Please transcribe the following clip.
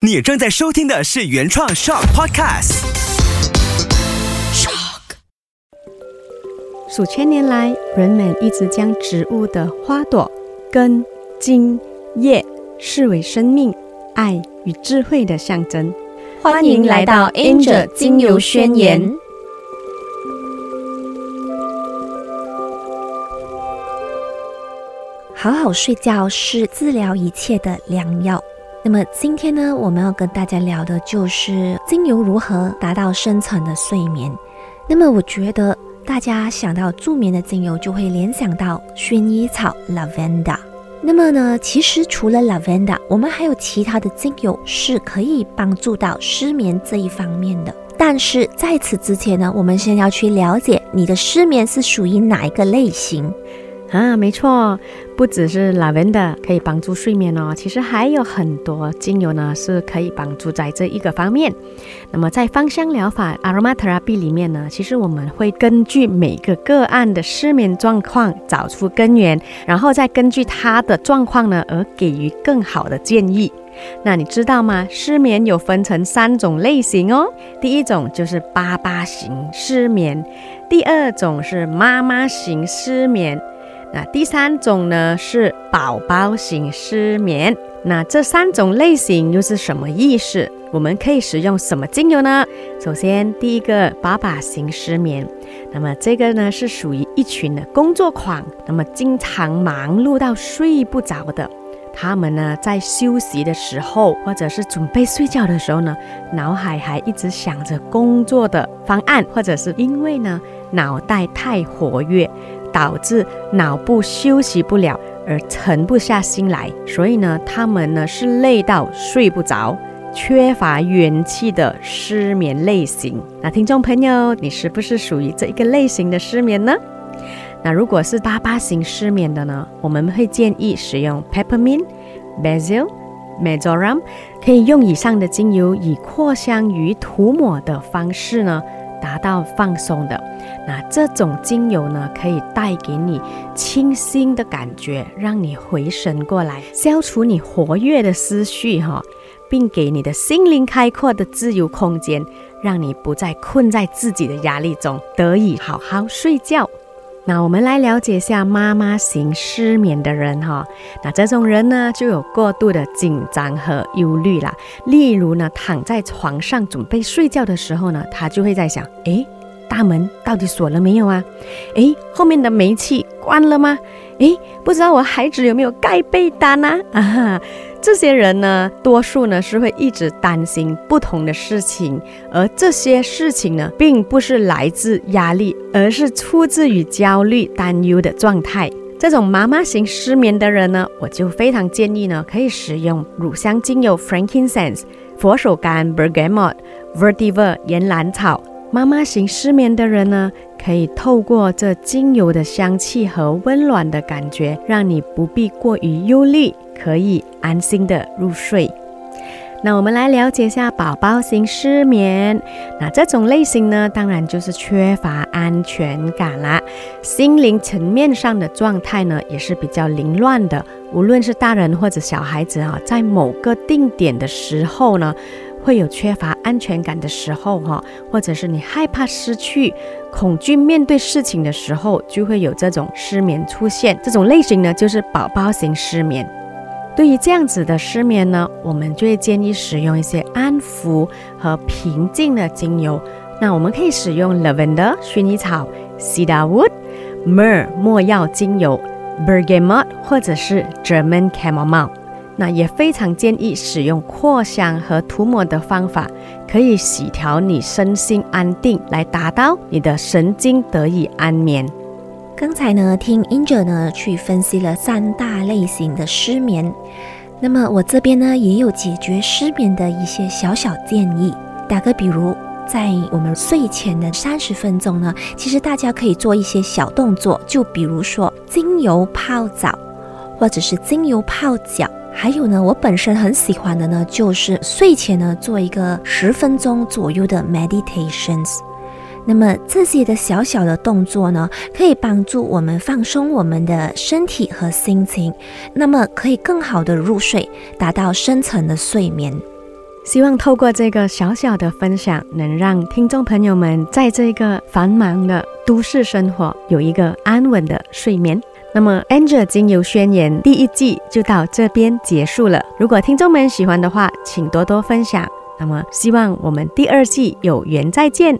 你正在收听的是原创 Shock Podcast。Shock。数千年来，人们一直将植物的花朵、根、茎、叶视为生命、爱与智慧的象征。欢迎来到 Angel 精油宣言。好好睡觉是治疗一切的良药。那么今天呢，我们要跟大家聊的就是精油如何达到深层的睡眠。那么我觉得大家想到助眠的精油，就会联想到薰衣草 （Lavender）。那么呢，其实除了 Lavender，我们还有其他的精油是可以帮助到失眠这一方面的。但是在此之前呢，我们先要去了解你的失眠是属于哪一个类型。啊，没错，不只是 lavender 可以帮助睡眠哦，其实还有很多精油呢是可以帮助在这一个方面。那么在芳香疗法 aromatherapy 里面呢，其实我们会根据每个个案的失眠状况找出根源，然后再根据他的状况呢而给予更好的建议。那你知道吗？失眠有分成三种类型哦，第一种就是爸爸型失眠，第二种是妈妈型失眠。那第三种呢是宝宝型失眠。那这三种类型又是什么意思？我们可以使用什么精油呢？首先，第一个爸爸型失眠，那么这个呢是属于一群的工作狂，那么经常忙碌到睡不着的。他们呢在休息的时候，或者是准备睡觉的时候呢，脑海还一直想着工作的方案，或者是因为呢脑袋太活跃。导致脑部休息不了而沉不下心来，所以呢，他们呢是累到睡不着、缺乏元气的失眠类型。那听众朋友，你是不是属于这一个类型的失眠呢？那如果是八八型失眠的呢，我们会建议使用 peppermint、basil、m a j o r a m 可以用以上的精油以扩香与涂抹的方式呢。达到放松的，那这种精油呢，可以带给你清新的感觉，让你回神过来，消除你活跃的思绪哈，并给你的心灵开阔的自由空间，让你不再困在自己的压力中，得以好好睡觉。那我们来了解一下妈妈型失眠的人哈，那这种人呢就有过度的紧张和忧虑啦。例如呢，躺在床上准备睡觉的时候呢，他就会在想：诶，大门到底锁了没有啊？诶，后面的煤气关了吗？诶，不知道我孩子有没有盖被单呢？啊哈！这些人呢，多数呢是会一直担心不同的事情，而这些事情呢，并不是来自压力，而是出自于焦虑、担忧的状态。这种妈妈型失眠的人呢，我就非常建议呢，可以使用乳香精油 frankincense、佛手柑 bergamot、Vertiver（ 岩兰草。妈妈型失眠的人呢，可以透过这精油的香气和温暖的感觉，让你不必过于忧虑，可以安心的入睡。那我们来了解一下宝宝型失眠。那这种类型呢，当然就是缺乏安全感啦，心灵层面上的状态呢，也是比较凌乱的。无论是大人或者小孩子啊，在某个定点的时候呢。会有缺乏安全感的时候，哈，或者是你害怕失去、恐惧面对事情的时候，就会有这种失眠出现。这种类型呢，就是宝宝型失眠。对于这样子的失眠呢，我们就会建议使用一些安抚和平静的精油。那我们可以使用 lavender 薰衣草、cedarwood、mer 没药精油、bergamot 或者是 German chamomile。那也非常建议使用扩香和涂抹的方法，可以洗调你身心安定，来达到你的神经得以安眠。刚才呢，听 Angel 呢去分析了三大类型的失眠，那么我这边呢也有解决失眠的一些小小建议。打个比如，在我们睡前的三十分钟呢，其实大家可以做一些小动作，就比如说精油泡澡，或者是精油泡脚。还有呢，我本身很喜欢的呢，就是睡前呢做一个十分钟左右的 meditations。那么这些的小小的动作呢，可以帮助我们放松我们的身体和心情，那么可以更好的入睡，达到深层的睡眠。希望透过这个小小的分享，能让听众朋友们在这个繁忙的都市生活有一个安稳的睡眠。那么《Angel 精油宣言》第一季就到这边结束了。如果听众们喜欢的话，请多多分享。那么希望我们第二季有缘再见。